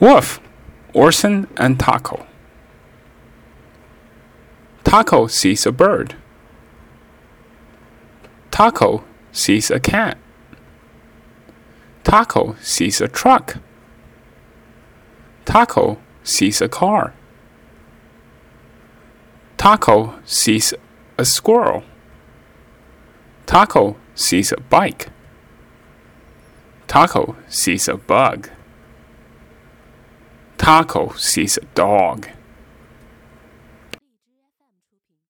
Woof, Orson and Taco. Taco sees a bird. Taco sees a cat. Taco sees a truck. Taco sees a car. Taco sees a squirrel. Taco sees a bike. Taco sees a bug. Taco sees a dog.